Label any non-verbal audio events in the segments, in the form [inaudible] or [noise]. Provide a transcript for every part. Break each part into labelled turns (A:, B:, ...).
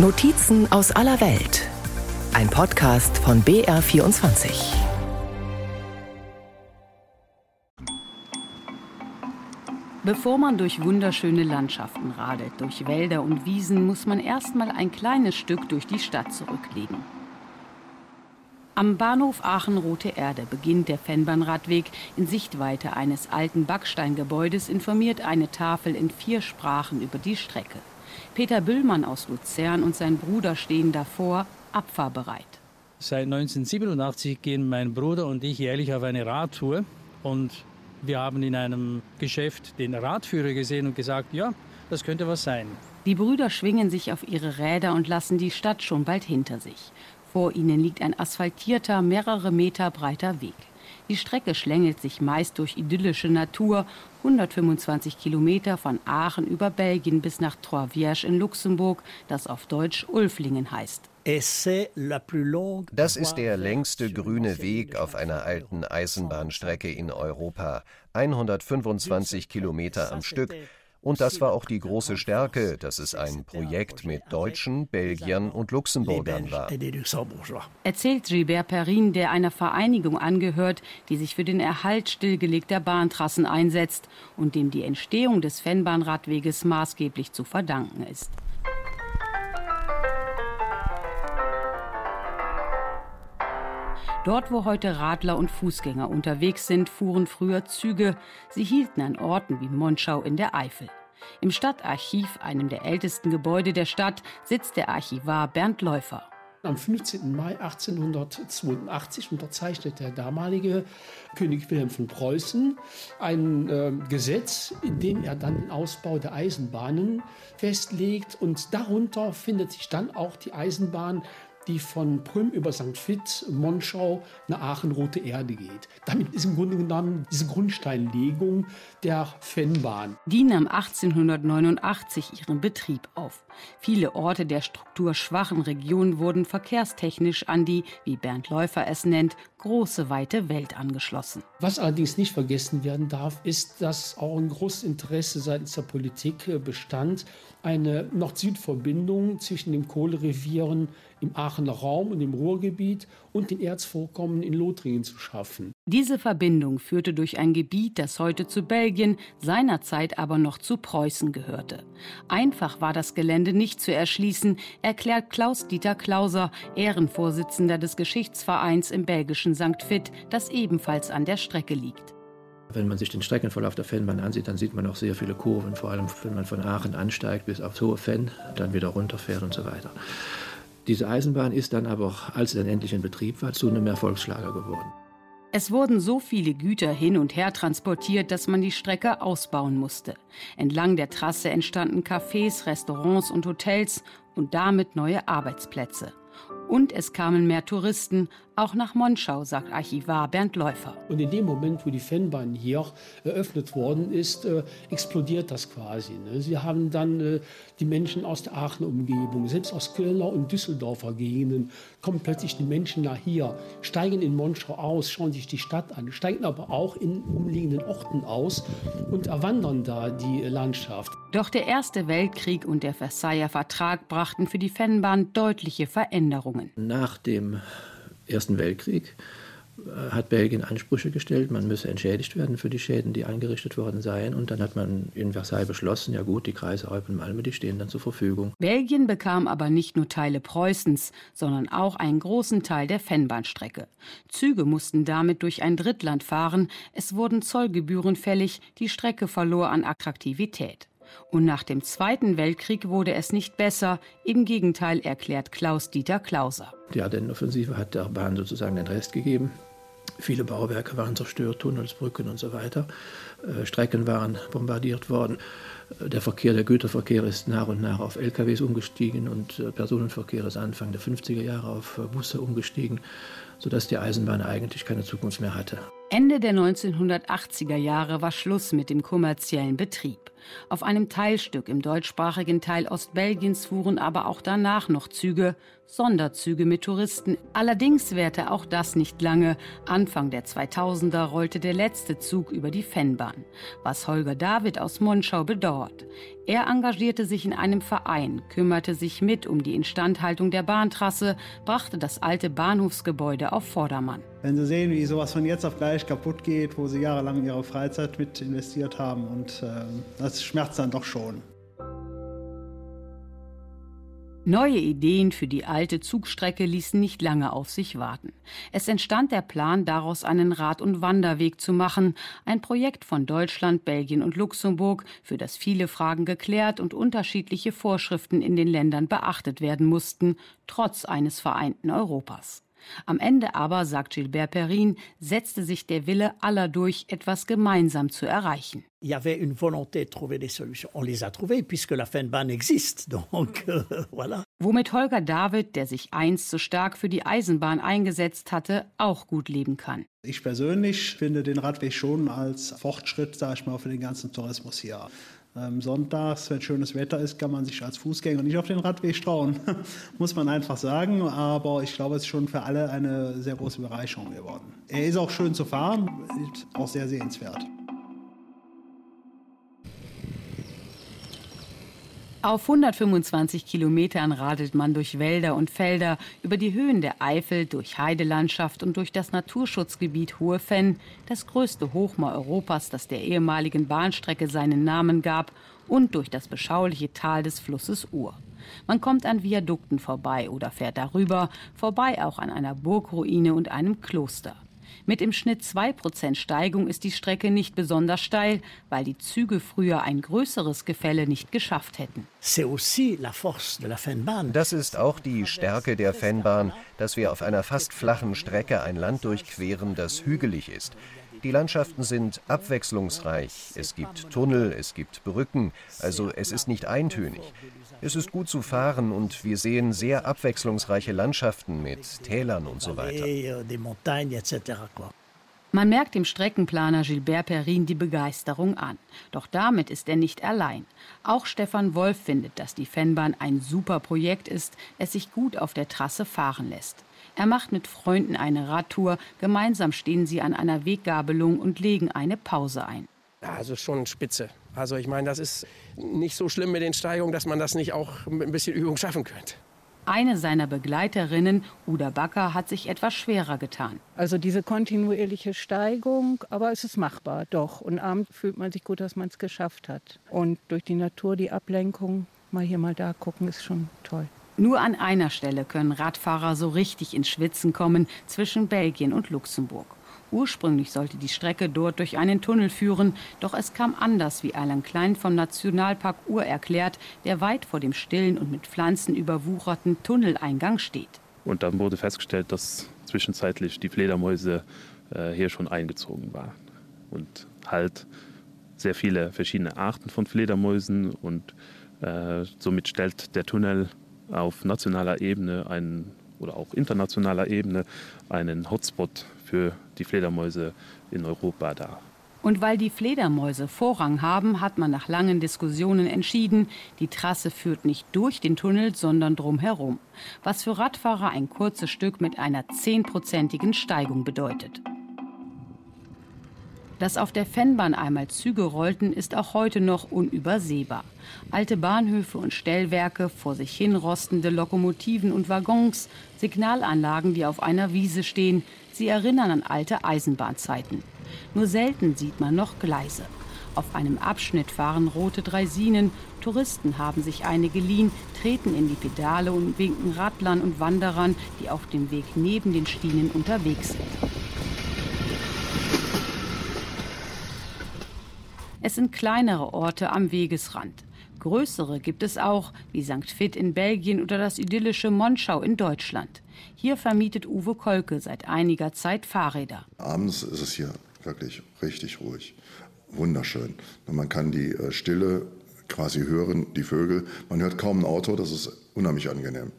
A: Notizen aus aller Welt. Ein Podcast von BR24.
B: Bevor man durch wunderschöne Landschaften radelt, durch Wälder und Wiesen, muss man erstmal ein kleines Stück durch die Stadt zurücklegen. Am Bahnhof Aachen-Rote Erde beginnt der Fennbahnradweg. In Sichtweite eines alten Backsteingebäudes informiert eine Tafel in vier Sprachen über die Strecke. Peter Büllmann aus Luzern und sein Bruder stehen davor, abfahrbereit.
C: Seit 1987 gehen mein Bruder und ich jährlich auf eine Radtour und wir haben in einem Geschäft den Radführer gesehen und gesagt, ja, das könnte was sein.
B: Die Brüder schwingen sich auf ihre Räder und lassen die Stadt schon bald hinter sich. Vor ihnen liegt ein asphaltierter, mehrere Meter breiter Weg. Die Strecke schlängelt sich meist durch idyllische Natur, 125 Kilometer von Aachen über Belgien bis nach Trois-Vierges in Luxemburg, das auf Deutsch Ulflingen heißt.
D: Das ist der längste grüne Weg auf einer alten Eisenbahnstrecke in Europa. 125 Kilometer am Stück und das war auch die große Stärke, dass es ein Projekt mit Deutschen, Belgiern und Luxemburgern war.
B: Erzählt Gilbert Perrin, der einer Vereinigung angehört, die sich für den Erhalt stillgelegter Bahntrassen einsetzt und dem die Entstehung des Fennbahnradweges maßgeblich zu verdanken ist. Dort, wo heute Radler und Fußgänger unterwegs sind, fuhren früher Züge. Sie hielten an Orten wie Monschau in der Eifel. Im Stadtarchiv, einem der ältesten Gebäude der Stadt, sitzt der Archivar Bernd Läufer.
E: Am 15. Mai 1882 unterzeichnet der damalige König Wilhelm von Preußen ein äh, Gesetz, in dem er dann den Ausbau der Eisenbahnen festlegt. Und darunter findet sich dann auch die Eisenbahn die von Prüm über St. Vith, Monschau nach Aachen, Rote Erde geht. Damit ist im Grunde genommen diese Grundsteinlegung der Fennbahn.
B: Die nahm 1889 ihren Betrieb auf. Viele Orte der strukturschwachen Region wurden verkehrstechnisch an die, wie Bernd Läufer es nennt, große weite Welt angeschlossen.
E: Was allerdings nicht vergessen werden darf, ist, dass auch ein großes Interesse seitens der Politik bestand, eine Nord-Süd-Verbindung zwischen den Kohlerevieren im Aachener Raum und im Ruhrgebiet und den Erzvorkommen in Lothringen zu schaffen.
B: Diese Verbindung führte durch ein Gebiet, das heute zu Belgien, seinerzeit aber noch zu Preußen gehörte. Einfach war das Gelände nicht zu erschließen, erklärt Klaus-Dieter Klauser, Ehrenvorsitzender des Geschichtsvereins im belgischen St. Vith, das ebenfalls an der Strecke liegt.
F: Wenn man sich den Streckenverlauf der Fennbahn ansieht, dann sieht man auch sehr viele Kurven, vor allem wenn man von Aachen ansteigt bis aufs hohe Fenn, dann wieder runterfährt und so weiter. Diese Eisenbahn ist dann aber, als sie dann endlich in Betrieb war, zu einem Erfolgsschlager geworden.
B: Es wurden so viele Güter hin und her transportiert, dass man die Strecke ausbauen musste. Entlang der Trasse entstanden Cafés, Restaurants und Hotels und damit neue Arbeitsplätze. Und es kamen mehr Touristen, auch nach Monschau, sagt Archivar Bernd Läufer.
E: Und in dem Moment, wo die Fennbahn hier eröffnet worden ist, äh, explodiert das quasi. Ne? Sie haben dann äh, die Menschen aus der Aachener Umgebung, selbst aus Kölner und Düsseldorfer Gegenden, kommen plötzlich die Menschen nach hier, steigen in Monschau aus, schauen sich die Stadt an, steigen aber auch in umliegenden Orten aus und erwandern da die Landschaft.
B: Doch der Erste Weltkrieg und der Versailler Vertrag brachten für die Fennbahn deutliche Veränderungen.
F: Nach dem Ersten Weltkrieg äh, hat Belgien Ansprüche gestellt, man müsse entschädigt werden für die Schäden, die angerichtet worden seien. Und dann hat man in Versailles beschlossen, ja gut, die Kreise Eupen und Malme, die stehen dann zur Verfügung.
B: Belgien bekam aber nicht nur Teile Preußens, sondern auch einen großen Teil der Fennbahnstrecke. Züge mussten damit durch ein Drittland fahren, es wurden Zollgebühren fällig, die Strecke verlor an Attraktivität. Und nach dem Zweiten Weltkrieg wurde es nicht besser. Im Gegenteil, erklärt Klaus-Dieter Klauser.
F: Die Ardennenoffensive hat der Bahn sozusagen den Rest gegeben. Viele Bauwerke waren zerstört, Tunnels, Brücken und so weiter. Äh, Strecken waren bombardiert worden. Äh, der Verkehr, der Güterverkehr ist nach und nach auf LKWs umgestiegen und äh, Personenverkehr ist Anfang der 50er Jahre auf Busse umgestiegen, sodass die Eisenbahn eigentlich keine Zukunft mehr hatte.
B: Ende der 1980er Jahre war Schluss mit dem kommerziellen Betrieb. Auf einem Teilstück im deutschsprachigen Teil Ostbelgiens fuhren aber auch danach noch Züge, Sonderzüge mit Touristen. Allerdings währte auch das nicht lange. Anfang der 2000er rollte der letzte Zug über die Fennbahn, was Holger David aus Monschau bedauert. Er engagierte sich in einem Verein, kümmerte sich mit um die Instandhaltung der Bahntrasse, brachte das alte Bahnhofsgebäude auf Vordermann.
G: Wenn Sie sehen, wie sowas von jetzt auf gleich kaputt geht, wo Sie jahrelang ihre Freizeit mit investiert haben, und äh, das schmerzt dann doch schon.
B: Neue Ideen für die alte Zugstrecke ließen nicht lange auf sich warten. Es entstand der Plan, daraus einen Rad- und Wanderweg zu machen, ein Projekt von Deutschland, Belgien und Luxemburg, für das viele Fragen geklärt und unterschiedliche Vorschriften in den Ländern beachtet werden mussten, trotz eines vereinten Europas. Am Ende aber, sagt Gilbert Perrin, setzte sich der Wille aller durch, etwas gemeinsam zu erreichen.
H: Il y avait une volonté de trouver des solutions. On les a trouvées puisque la Fennbahn existe. [laughs] Donc euh, voilà.
B: Womit Holger David, der sich einst so stark für die Eisenbahn eingesetzt hatte, auch gut leben kann.
G: Ich persönlich finde den Radweg schon als Fortschritt, sage ich mal, für den ganzen Tourismus hier. Ähm, sonntags, wenn schönes Wetter ist, kann man sich als Fußgänger nicht auf den Radweg trauen, [laughs] muss man einfach sagen. Aber ich glaube, es ist schon für alle eine sehr große Bereicherung geworden. Er ist auch schön zu fahren, auch sehr sehenswert.
B: Auf 125 Kilometern radelt man durch Wälder und Felder, über die Höhen der Eifel, durch Heidelandschaft und durch das Naturschutzgebiet Hohe Fenn, das größte Hochmoor Europas, das der ehemaligen Bahnstrecke seinen Namen gab, und durch das beschauliche Tal des Flusses Ur. Man kommt an Viadukten vorbei oder fährt darüber, vorbei auch an einer Burgruine und einem Kloster. Mit im Schnitt 2% Steigung ist die Strecke nicht besonders steil, weil die Züge früher ein größeres Gefälle nicht geschafft hätten.
D: Das ist auch die Stärke der Fennbahn, dass wir auf einer fast flachen Strecke ein Land durchqueren, das hügelig ist. Die Landschaften sind abwechslungsreich. Es gibt Tunnel, es gibt Brücken, also es ist nicht eintönig. Es ist gut zu fahren und wir sehen sehr abwechslungsreiche Landschaften mit Tälern und so weiter.
B: Man merkt dem Streckenplaner Gilbert Perrin die Begeisterung an. Doch damit ist er nicht allein. Auch Stefan Wolf findet, dass die Fennbahn ein super Projekt ist, es sich gut auf der Trasse fahren lässt. Er macht mit Freunden eine Radtour. Gemeinsam stehen sie an einer Weggabelung und legen eine Pause ein.
I: Also schon spitze. Also ich meine, das ist nicht so schlimm mit den Steigungen, dass man das nicht auch mit ein bisschen Übung schaffen könnte.
B: Eine seiner Begleiterinnen, Uda Backer, hat sich etwas schwerer getan.
J: Also diese kontinuierliche Steigung, aber es ist machbar, doch. Und abends fühlt man sich gut, dass man es geschafft hat. Und durch die Natur, die Ablenkung, mal hier, mal da gucken, ist schon toll.
B: Nur an einer Stelle können Radfahrer so richtig ins Schwitzen kommen, zwischen Belgien und Luxemburg. Ursprünglich sollte die Strecke dort durch einen Tunnel führen, doch es kam anders, wie Alan Klein vom Nationalpark Ur erklärt, der weit vor dem stillen und mit Pflanzen überwucherten Tunneleingang steht.
K: Und dann wurde festgestellt, dass zwischenzeitlich die Fledermäuse äh, hier schon eingezogen waren. Und halt sehr viele verschiedene Arten von Fledermäusen und äh, somit stellt der Tunnel auf nationaler Ebene einen, oder auch internationaler Ebene einen Hotspot für die Fledermäuse in Europa dar.
B: Und weil die Fledermäuse Vorrang haben, hat man nach langen Diskussionen entschieden, die Trasse führt nicht durch den Tunnel, sondern drumherum. Was für Radfahrer ein kurzes Stück mit einer zehnprozentigen Steigung bedeutet. Dass auf der Fennbahn einmal Züge rollten, ist auch heute noch unübersehbar. Alte Bahnhöfe und Stellwerke, vor sich hin rostende Lokomotiven und Waggons, Signalanlagen, die auf einer Wiese stehen, sie erinnern an alte Eisenbahnzeiten. Nur selten sieht man noch Gleise. Auf einem Abschnitt fahren rote Draisinen, Touristen haben sich eine geliehen, treten in die Pedale und winken Radlern und Wanderern, die auf dem Weg neben den Schienen unterwegs sind. Es sind kleinere Orte am Wegesrand. Größere gibt es auch, wie St. Fit in Belgien oder das idyllische Monschau in Deutschland. Hier vermietet Uwe Kolke seit einiger Zeit Fahrräder.
L: Abends ist es hier wirklich richtig ruhig. Wunderschön. Man kann die äh, Stille quasi hören, die Vögel. Man hört kaum ein Auto, das ist unheimlich angenehm.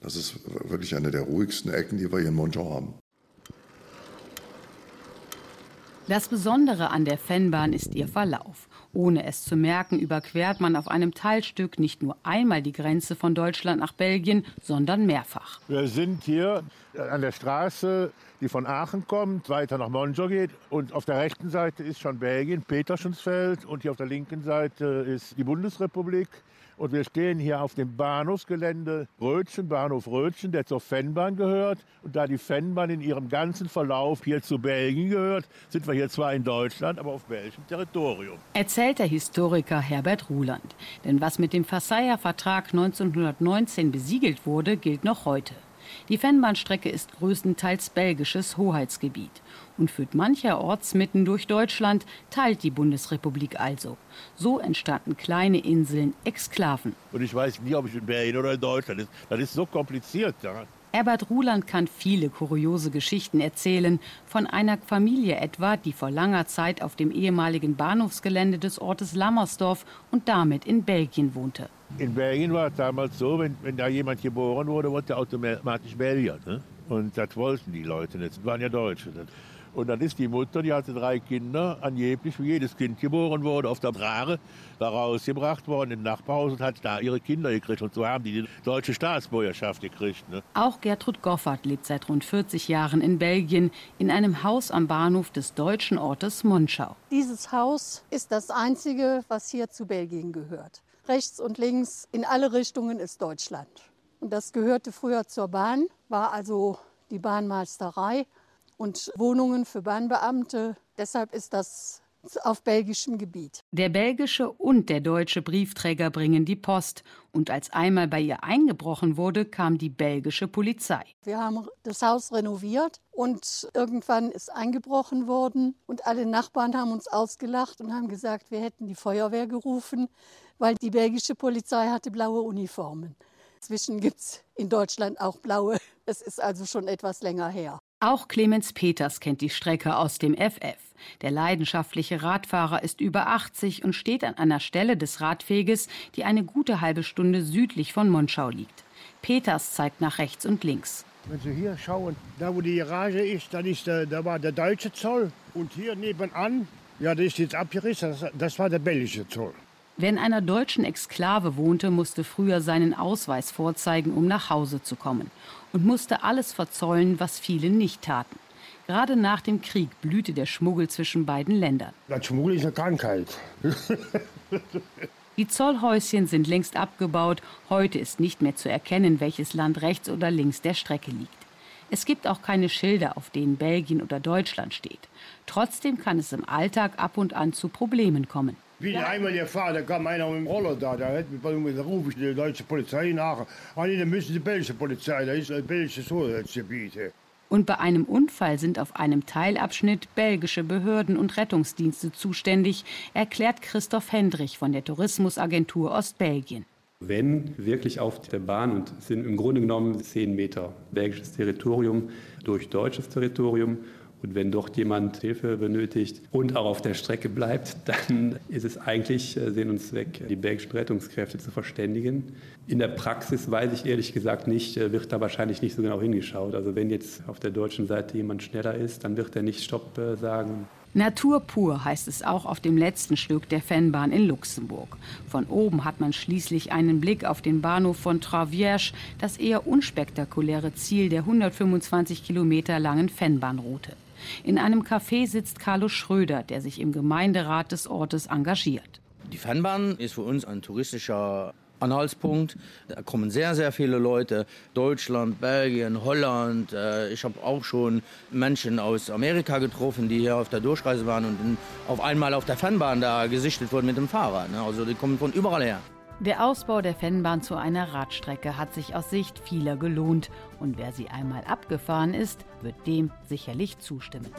L: Das ist wirklich eine der ruhigsten Ecken, die wir hier in Monschau haben.
B: Das Besondere an der Fennbahn ist ihr Verlauf. Ohne es zu merken, überquert man auf einem Teilstück nicht nur einmal die Grenze von Deutschland nach Belgien, sondern mehrfach.
M: Wir sind hier an der Straße, die von Aachen kommt, weiter nach Monjo geht. Und auf der rechten Seite ist schon Belgien, Peterschensfeld. Und hier auf der linken Seite ist die Bundesrepublik. Und wir stehen hier auf dem Bahnhofsgelände Rötchen, Bahnhof Rötchen, der zur Fennbahn gehört. Und da die Fennbahn in ihrem ganzen Verlauf hier zu Belgien gehört, sind wir hier zwar in Deutschland, aber auf belgischem Territorium.
B: Erzählt der Historiker Herbert Ruland. Denn was mit dem Versailler Vertrag 1919 besiegelt wurde, gilt noch heute. Die Fennbahnstrecke ist größtenteils belgisches Hoheitsgebiet und führt mancherorts mitten durch Deutschland, teilt die Bundesrepublik also. So entstanden kleine Inseln, Exklaven.
M: Und ich weiß nie, ob ich in Belgien oder in Deutschland ist. Das ist so kompliziert. Ja.
B: Herbert Ruland kann viele kuriose Geschichten erzählen, von einer Familie etwa, die vor langer Zeit auf dem ehemaligen Bahnhofsgelände des Ortes Lammersdorf und damit in Belgien wohnte.
M: In Belgien war es damals so, wenn, wenn da jemand geboren wurde, wurde er automatisch Belgier. Ne? Und das wollten die Leute nicht, das waren ja Deutsche. Ne? Und dann ist die Mutter, die hatte drei Kinder, angeblich, wie jedes Kind geboren wurde, auf der Brare, da rausgebracht worden in Nachbarhaus und hat da ihre Kinder gekriegt. Und so haben die die deutsche Staatsbürgerschaft gekriegt. Ne?
B: Auch Gertrud Goffert lebt seit rund 40 Jahren in Belgien, in einem Haus am Bahnhof des deutschen Ortes Monschau.
N: Dieses Haus ist das einzige, was hier zu Belgien gehört. Rechts und links, in alle Richtungen ist Deutschland. Und das gehörte früher zur Bahn, war also die Bahnmeisterei und Wohnungen für Bahnbeamte. Deshalb ist das auf belgischem Gebiet.
B: Der belgische und der deutsche Briefträger bringen die Post. Und als einmal bei ihr eingebrochen wurde, kam die belgische Polizei.
N: Wir haben das Haus renoviert und irgendwann ist eingebrochen worden. Und alle Nachbarn haben uns ausgelacht und haben gesagt, wir hätten die Feuerwehr gerufen, weil die belgische Polizei hatte blaue Uniformen. Inzwischen gibt es in Deutschland auch blaue. Es ist also schon etwas länger her.
B: Auch Clemens Peters kennt die Strecke aus dem FF. Der leidenschaftliche Radfahrer ist über 80 und steht an einer Stelle des Radweges, die eine gute halbe Stunde südlich von Monschau liegt. Peters zeigt nach rechts und links.
O: Wenn Sie hier schauen, da wo die Garage ist, dann ist der, da war der deutsche Zoll. Und hier nebenan, ja, das ist jetzt abgerissen, das, das war der belgische Zoll.
B: Wer in einer deutschen Exklave wohnte, musste früher seinen Ausweis vorzeigen, um nach Hause zu kommen und musste alles verzollen, was viele nicht taten. Gerade nach dem Krieg blühte der Schmuggel zwischen beiden Ländern.
O: Das Schmuggel ist eine Krankheit.
B: Die Zollhäuschen sind längst abgebaut. Heute ist nicht mehr zu erkennen, welches Land rechts oder links der Strecke liegt. Es gibt auch keine Schilder, auf denen Belgien oder Deutschland steht. Trotzdem kann es im Alltag ab und an zu Problemen kommen.
O: Wie ja. einmal gefahren, da kam einer mit dem Roller da, da, hat, da rufe ich die deutsche Polizei nach. Ah, nee, dann müssen die belgische Polizei, da ist ein belgisches Hoheitsgebiet.
B: Und bei einem Unfall sind auf einem Teilabschnitt belgische Behörden und Rettungsdienste zuständig, erklärt Christoph Hendrich von der Tourismusagentur Ostbelgien.
P: Wenn wirklich auf der Bahn und sind im Grunde genommen zehn Meter belgisches Territorium durch deutsches Territorium und wenn dort jemand Hilfe benötigt und auch auf der Strecke bleibt, [laughs] dann ist es eigentlich äh, Sinn und Zweck, die belgischen Rettungskräfte zu verständigen. In der Praxis weiß ich ehrlich gesagt nicht, äh, wird da wahrscheinlich nicht so genau hingeschaut. Also wenn jetzt auf der deutschen Seite jemand schneller ist, dann wird er nicht Stopp äh, sagen.
B: Natur pur heißt es auch auf dem letzten Stück der Fennbahn in Luxemburg. Von oben hat man schließlich einen Blick auf den Bahnhof von Travierge, das eher unspektakuläre Ziel der 125 Kilometer langen Fennbahnroute. In einem Café sitzt Carlo Schröder, der sich im Gemeinderat des Ortes engagiert.
Q: Die Fernbahn ist für uns ein touristischer Anhaltspunkt. Da kommen sehr, sehr viele Leute. Deutschland, Belgien, Holland. Äh, ich habe auch schon Menschen aus Amerika getroffen, die hier auf der Durchreise waren und auf einmal auf der Fernbahn da gesichtet wurden mit dem Fahrrad. Ne? Also die kommen von überall her.
B: Der Ausbau der Fennbahn zu einer Radstrecke hat sich aus Sicht vieler gelohnt. Und wer sie einmal abgefahren ist, wird dem sicherlich zustimmen.